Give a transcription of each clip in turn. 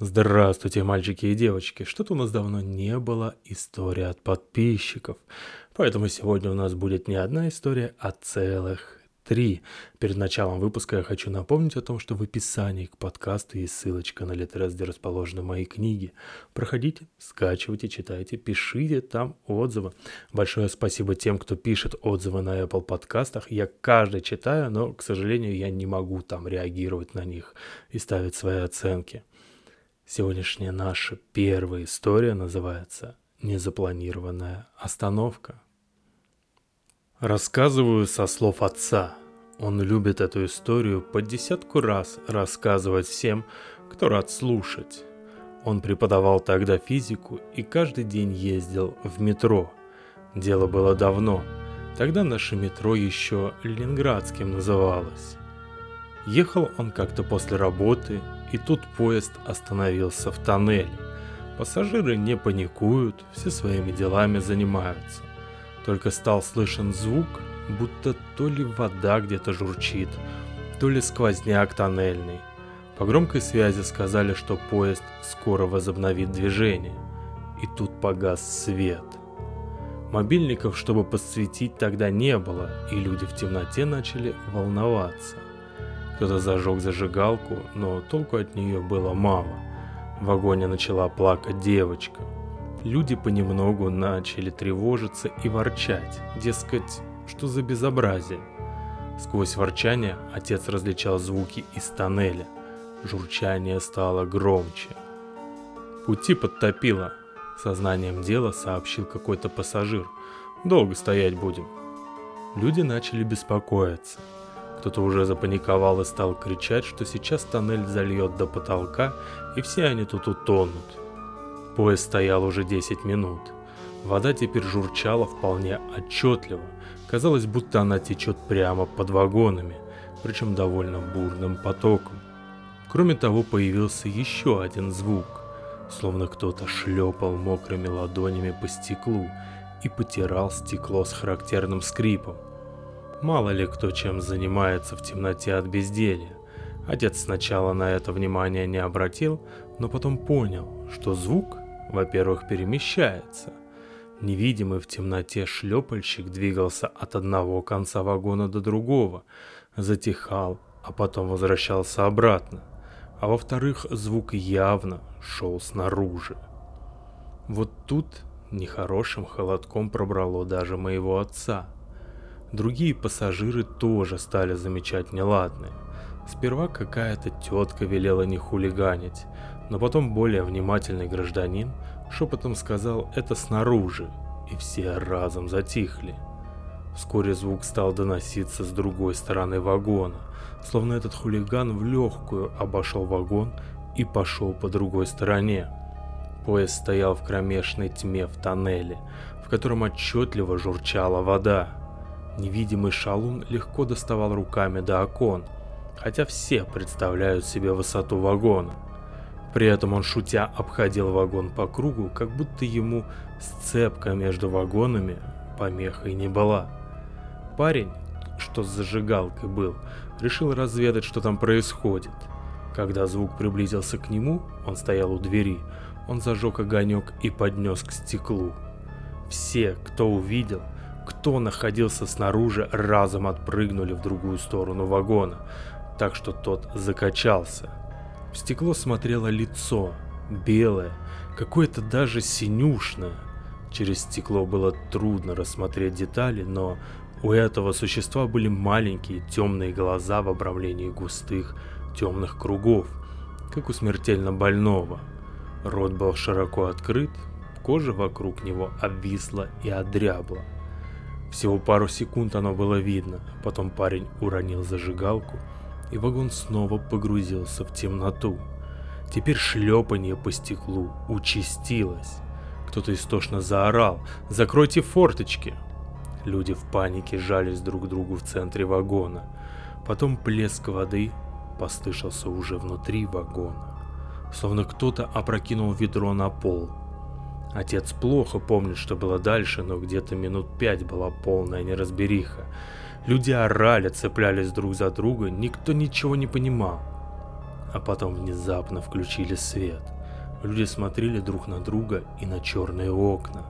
Здравствуйте, мальчики и девочки. Что-то у нас давно не было истории от подписчиков. Поэтому сегодня у нас будет не одна история, а целых три. Перед началом выпуска я хочу напомнить о том, что в описании к подкасту есть ссылочка на Литрес, где расположены мои книги. Проходите, скачивайте, читайте, пишите там отзывы. Большое спасибо тем, кто пишет отзывы на Apple подкастах. Я каждый читаю, но, к сожалению, я не могу там реагировать на них и ставить свои оценки. Сегодняшняя наша первая история называется «Незапланированная остановка». Рассказываю со слов отца. Он любит эту историю по десятку раз рассказывать всем, кто рад слушать. Он преподавал тогда физику и каждый день ездил в метро. Дело было давно. Тогда наше метро еще Ленинградским называлось. Ехал он как-то после работы, и тут поезд остановился в тоннеле. Пассажиры не паникуют, все своими делами занимаются. Только стал слышен звук, будто то ли вода где-то журчит, то ли сквозняк тоннельный. По громкой связи сказали, что поезд скоро возобновит движение. И тут погас свет. Мобильников, чтобы подсветить, тогда не было, и люди в темноте начали волноваться. Кто-то зажег зажигалку, но толку от нее было мало. В вагоне начала плакать девочка. Люди понемногу начали тревожиться и ворчать, дескать, что за безобразие. Сквозь ворчание отец различал звуки из тоннеля. Журчание стало громче. Пути подтопило. Сознанием дела сообщил какой-то пассажир. Долго стоять будем. Люди начали беспокоиться – кто-то уже запаниковал и стал кричать, что сейчас тоннель зальет до потолка, и все они тут утонут. Поезд стоял уже 10 минут. Вода теперь журчала вполне отчетливо. Казалось, будто она течет прямо под вагонами, причем довольно бурным потоком. Кроме того, появился еще один звук, словно кто-то шлепал мокрыми ладонями по стеклу и потирал стекло с характерным скрипом. Мало ли кто чем занимается в темноте от безделья. Отец сначала на это внимание не обратил, но потом понял, что звук, во-первых, перемещается. Невидимый в темноте шлепальщик двигался от одного конца вагона до другого, затихал, а потом возвращался обратно. А во-вторых, звук явно шел снаружи. Вот тут нехорошим холодком пробрало даже моего отца – Другие пассажиры тоже стали замечать неладное. Сперва какая-то тетка велела не хулиганить, но потом более внимательный гражданин шепотом сказал это снаружи, и все разом затихли. Вскоре звук стал доноситься с другой стороны вагона, словно этот хулиган в легкую обошел вагон и пошел по другой стороне. Поезд стоял в кромешной тьме в тоннеле, в котором отчетливо журчала вода. Невидимый шалун легко доставал руками до окон, хотя все представляют себе высоту вагона. При этом он шутя обходил вагон по кругу, как будто ему сцепка между вагонами помехой не была. Парень, что с зажигалкой был, решил разведать, что там происходит. Когда звук приблизился к нему, он стоял у двери, он зажег огонек и поднес к стеклу. Все, кто увидел, кто находился снаружи, разом отпрыгнули в другую сторону вагона, так что тот закачался. В стекло смотрело лицо, белое, какое-то даже синюшное. Через стекло было трудно рассмотреть детали, но у этого существа были маленькие темные глаза в обрамлении густых темных кругов, как у смертельно больного. Рот был широко открыт, кожа вокруг него обвисла и одрябла. Всего пару секунд оно было видно, потом парень уронил зажигалку, и вагон снова погрузился в темноту. Теперь шлепанье по стеклу участилось. Кто-то истошно заорал «Закройте форточки!». Люди в панике жались друг к другу в центре вагона. Потом плеск воды послышался уже внутри вагона. Словно кто-то опрокинул ведро на пол – Отец плохо помнит, что было дальше, но где-то минут пять была полная неразбериха. Люди орали, цеплялись друг за друга, никто ничего не понимал. а потом внезапно включили свет. Люди смотрели друг на друга и на черные окна.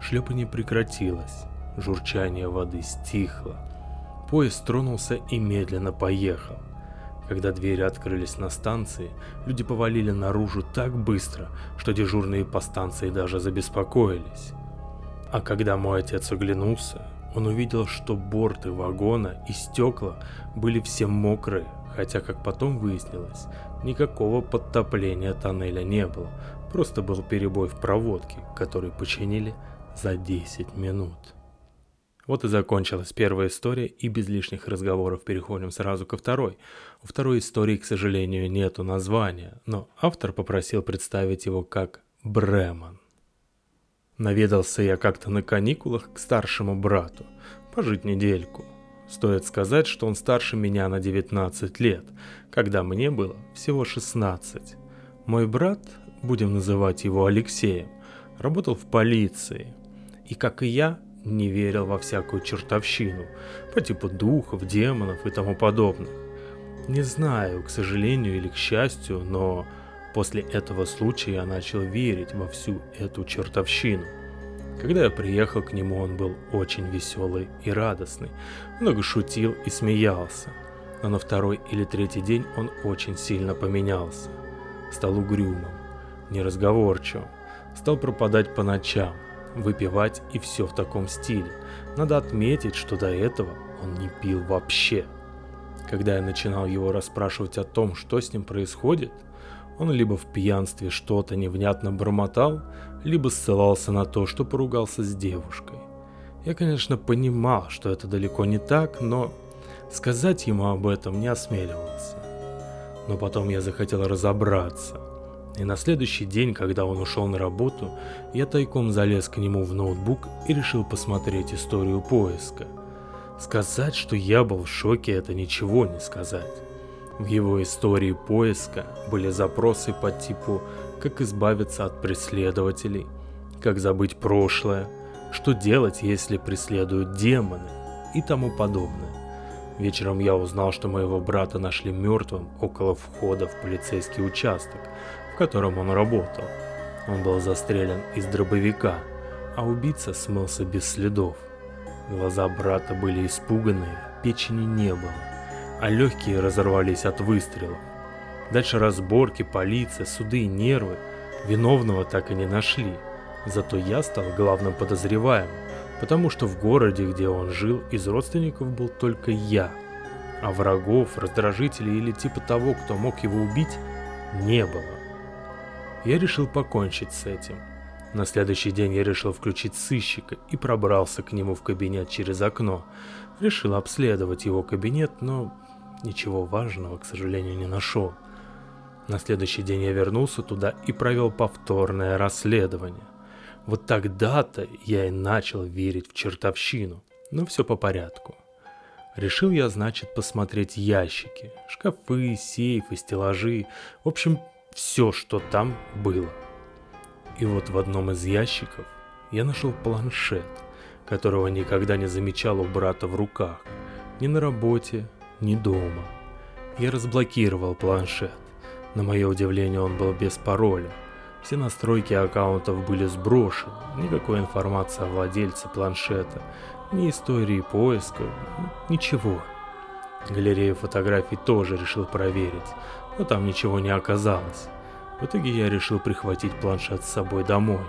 Шлепание прекратилось, журчание воды стихло. Поезд тронулся и медленно поехал. Когда двери открылись на станции, люди повалили наружу так быстро, что дежурные по станции даже забеспокоились. А когда мой отец оглянулся, он увидел, что борты вагона и стекла были все мокрые, хотя, как потом выяснилось, никакого подтопления тоннеля не было, просто был перебой в проводке, который починили за 10 минут. Вот и закончилась первая история, и без лишних разговоров переходим сразу ко второй. У второй истории, к сожалению, нету названия, но автор попросил представить его как Бреман. Наведался я как-то на каникулах к старшему брату, пожить недельку. Стоит сказать, что он старше меня на 19 лет, когда мне было всего 16. Мой брат, будем называть его Алексеем, работал в полиции. И как и я, не верил во всякую чертовщину, по типу духов, демонов и тому подобное. Не знаю, к сожалению или к счастью, но после этого случая я начал верить во всю эту чертовщину. Когда я приехал к нему, он был очень веселый и радостный, много шутил и смеялся. Но на второй или третий день он очень сильно поменялся. Стал угрюмым, неразговорчивым, стал пропадать по ночам, выпивать и все в таком стиле. Надо отметить, что до этого он не пил вообще. Когда я начинал его расспрашивать о том, что с ним происходит, он либо в пьянстве что-то невнятно бормотал, либо ссылался на то, что поругался с девушкой. Я, конечно, понимал, что это далеко не так, но сказать ему об этом не осмеливался. Но потом я захотел разобраться, и на следующий день, когда он ушел на работу, я тайком залез к нему в ноутбук и решил посмотреть историю поиска. Сказать, что я был в шоке, это ничего не сказать. В его истории поиска были запросы по типу «Как избавиться от преследователей», «Как забыть прошлое», «Что делать, если преследуют демоны» и тому подобное. Вечером я узнал, что моего брата нашли мертвым около входа в полицейский участок, котором он работал. Он был застрелен из дробовика, а убийца смылся без следов. Глаза брата были испуганные, печени не было, а легкие разорвались от выстрелов. Дальше разборки, полиция, суды и нервы. Виновного так и не нашли. Зато я стал главным подозреваемым, потому что в городе, где он жил, из родственников был только я. А врагов, раздражителей или типа того, кто мог его убить, не было. Я решил покончить с этим. На следующий день я решил включить сыщика и пробрался к нему в кабинет через окно. Решил обследовать его кабинет, но ничего важного, к сожалению, не нашел. На следующий день я вернулся туда и провел повторное расследование. Вот тогда-то я и начал верить в чертовщину, но все по порядку. Решил я, значит, посмотреть ящики, шкафы, сейфы, стеллажи, в общем, все, что там было. И вот в одном из ящиков я нашел планшет, которого никогда не замечал у брата в руках, ни на работе, ни дома. Я разблокировал планшет. На мое удивление он был без пароля. Все настройки аккаунтов были сброшены, никакой информации о владельце планшета, ни истории поиска, ничего. Галерею фотографий тоже решил проверить, но там ничего не оказалось. В итоге я решил прихватить планшет с собой домой.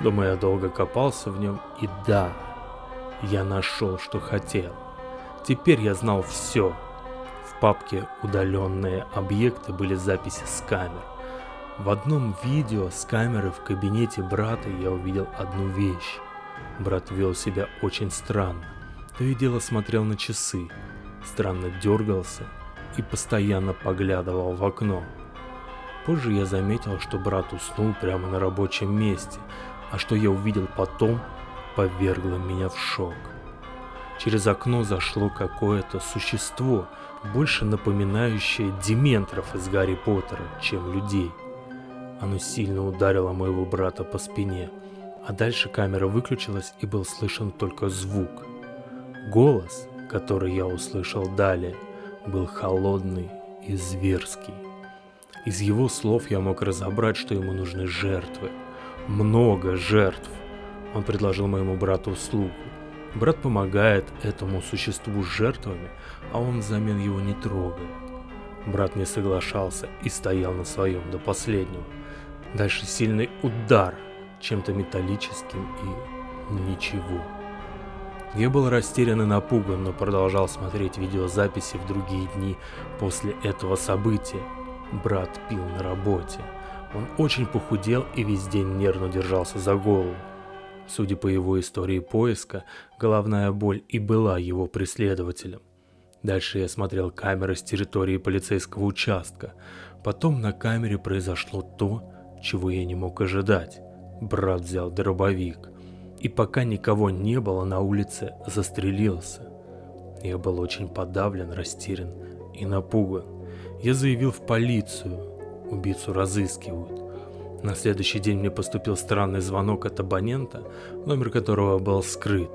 Дома я долго копался в нем, и да, я нашел, что хотел. Теперь я знал все. В папке «Удаленные объекты» были записи с камер. В одном видео с камеры в кабинете брата я увидел одну вещь. Брат вел себя очень странно. То и дело смотрел на часы, странно дергался и постоянно поглядывал в окно. Позже я заметил, что брат уснул прямо на рабочем месте, а что я увидел потом, повергло меня в шок. Через окно зашло какое-то существо, больше напоминающее дементоров из Гарри Поттера, чем людей. Оно сильно ударило моего брата по спине, а дальше камера выключилась и был слышен только звук. Голос, который я услышал далее, был холодный и зверский. Из его слов я мог разобрать, что ему нужны жертвы. Много жертв. Он предложил моему брату услугу. Брат помогает этому существу жертвами, а он взамен его не трогает. Брат не соглашался и стоял на своем до последнего. Дальше сильный удар чем-то металлическим и ничего. Я был растерян и напуган, но продолжал смотреть видеозаписи в другие дни после этого события. Брат пил на работе. Он очень похудел и весь день нервно держался за голову. Судя по его истории поиска, головная боль и была его преследователем. Дальше я смотрел камеры с территории полицейского участка. Потом на камере произошло то, чего я не мог ожидать. Брат взял дробовик и пока никого не было на улице, застрелился. Я был очень подавлен, растерян и напуган. Я заявил в полицию. Убийцу разыскивают. На следующий день мне поступил странный звонок от абонента, номер которого был скрыт.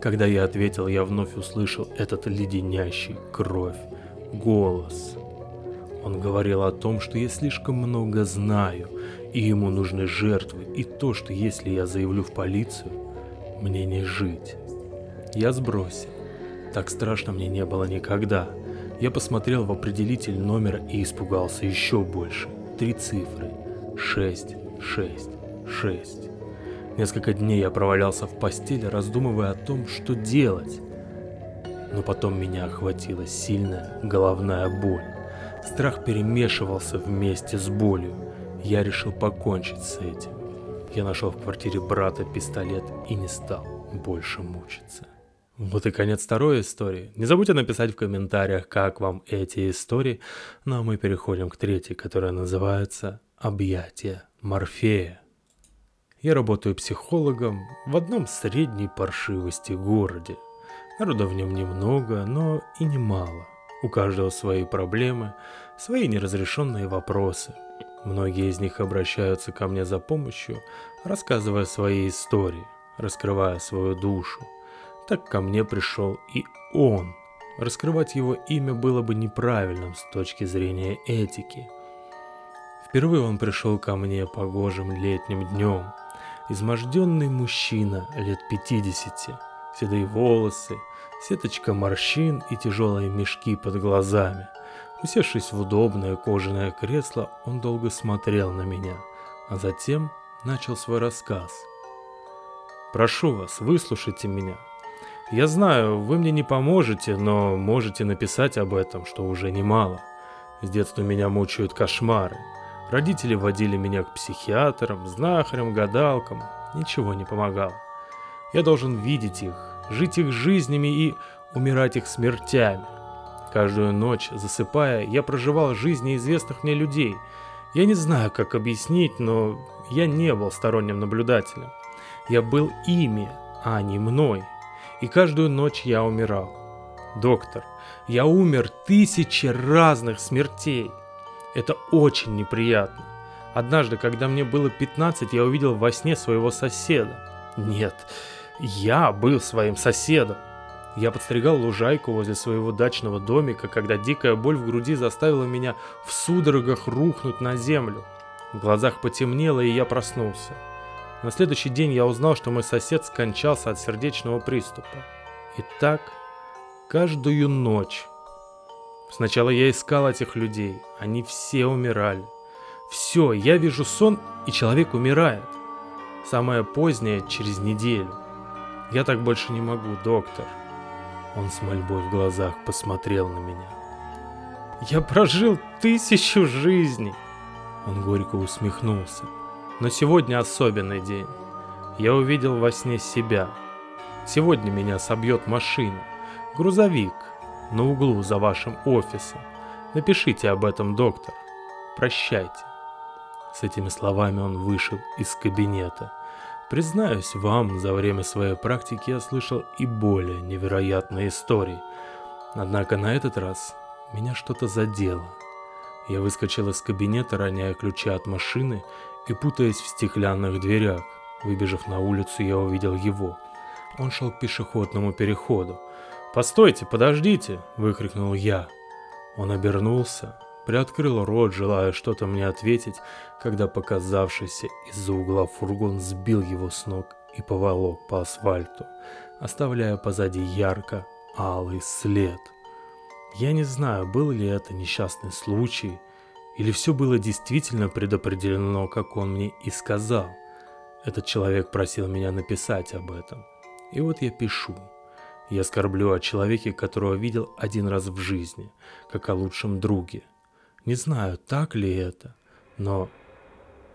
Когда я ответил, я вновь услышал этот леденящий кровь голос. Он говорил о том, что я слишком много знаю, и ему нужны жертвы, и то, что если я заявлю в полицию, мне не жить. Я сбросил. Так страшно мне не было никогда. Я посмотрел в определитель номера и испугался еще больше. Три цифры. Шесть, шесть, шесть. Несколько дней я провалялся в постели, раздумывая о том, что делать. Но потом меня охватила сильная головная боль. Страх перемешивался вместе с болью. Я решил покончить с этим. Я нашел в квартире брата пистолет и не стал больше мучиться. Вот и конец второй истории. Не забудьте написать в комментариях, как вам эти истории. Ну а мы переходим к третьей, которая называется «Объятие Морфея». Я работаю психологом в одном средней паршивости городе. Народа в нем немного, но и немало. У каждого свои проблемы, свои неразрешенные вопросы. Многие из них обращаются ко мне за помощью, рассказывая свои истории, раскрывая свою душу. Так ко мне пришел и он. Раскрывать его имя было бы неправильным с точки зрения этики. Впервые он пришел ко мне погожим летним днем. Изможденный мужчина лет 50, седые волосы, сеточка морщин и тяжелые мешки под глазами. Усевшись в удобное кожаное кресло, он долго смотрел на меня, а затем начал свой рассказ. «Прошу вас, выслушайте меня. Я знаю, вы мне не поможете, но можете написать об этом, что уже немало. С детства меня мучают кошмары. Родители водили меня к психиатрам, знахарям, гадалкам. Ничего не помогало. Я должен видеть их, жить их жизнями и умирать их смертями. Каждую ночь, засыпая, я проживал жизни известных мне людей. Я не знаю, как объяснить, но я не был сторонним наблюдателем. Я был ими, а не мной. И каждую ночь я умирал. Доктор, я умер тысячи разных смертей. Это очень неприятно. Однажды, когда мне было 15, я увидел во сне своего соседа. Нет, я был своим соседом. Я подстригал лужайку возле своего дачного домика, когда дикая боль в груди заставила меня в судорогах рухнуть на землю. В глазах потемнело, и я проснулся. На следующий день я узнал, что мой сосед скончался от сердечного приступа. И так каждую ночь. Сначала я искал этих людей, они все умирали. Все, я вижу сон, и человек умирает. Самое позднее через неделю. Я так больше не могу, доктор. Он с мольбой в глазах посмотрел на меня. «Я прожил тысячу жизней!» Он горько усмехнулся. «Но сегодня особенный день. Я увидел во сне себя. Сегодня меня собьет машина. Грузовик. На углу за вашим офисом. Напишите об этом, доктор. Прощайте». С этими словами он вышел из кабинета. Признаюсь вам, за время своей практики я слышал и более невероятные истории. Однако на этот раз меня что-то задело. Я выскочил из кабинета, роняя ключи от машины и путаясь в стеклянных дверях. Выбежав на улицу, я увидел его. Он шел к пешеходному переходу. «Постойте, подождите!» – выкрикнул я. Он обернулся. Приоткрыл рот, желая что-то мне ответить, когда показавшийся из-за угла фургон сбил его с ног и поволок по асфальту, оставляя позади ярко алый след. Я не знаю, был ли это несчастный случай, или все было действительно предопределено, как он мне и сказал. Этот человек просил меня написать об этом. И вот я пишу. Я скорблю о человеке, которого видел один раз в жизни, как о лучшем друге. Не знаю, так ли это, но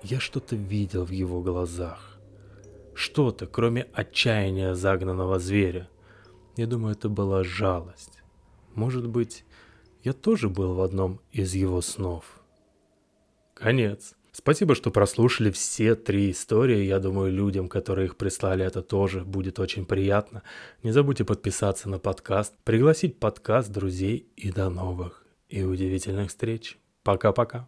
я что-то видел в его глазах. Что-то, кроме отчаяния загнанного зверя. Я думаю, это была жалость. Может быть, я тоже был в одном из его снов. Конец. Спасибо, что прослушали все три истории. Я думаю, людям, которые их прислали, это тоже будет очень приятно. Не забудьте подписаться на подкаст, пригласить подкаст друзей и до новых и удивительных встреч. Пока-пока.